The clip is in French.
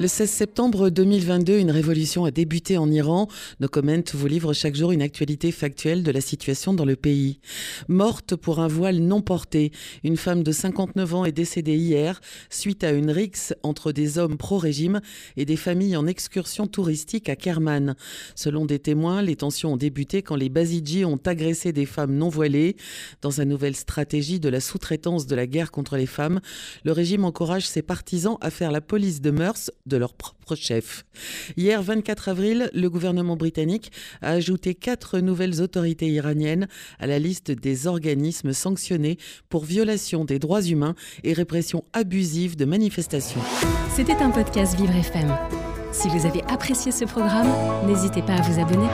Le 16 septembre 2022, une révolution a débuté en Iran. Nos comments vous livrent chaque jour une actualité factuelle de la situation dans le pays. Morte pour un voile non porté, une femme de 59 ans est décédée hier suite à une rixe entre des hommes pro-régime et des familles en excursion touristique à Kerman. Selon des témoins, les tensions ont débuté quand les Basijis ont agressé des femmes non voilées. Dans sa nouvelle stratégie de la sous-traitance de la guerre contre les femmes, le régime encourage ses partisans à faire la police de mœurs de leur propre chef. Hier 24 avril, le gouvernement britannique a ajouté quatre nouvelles autorités iraniennes à la liste des organismes sanctionnés pour violation des droits humains et répression abusive de manifestations. C'était un podcast Vivre FM. Si vous avez apprécié ce programme, n'hésitez pas à vous abonner.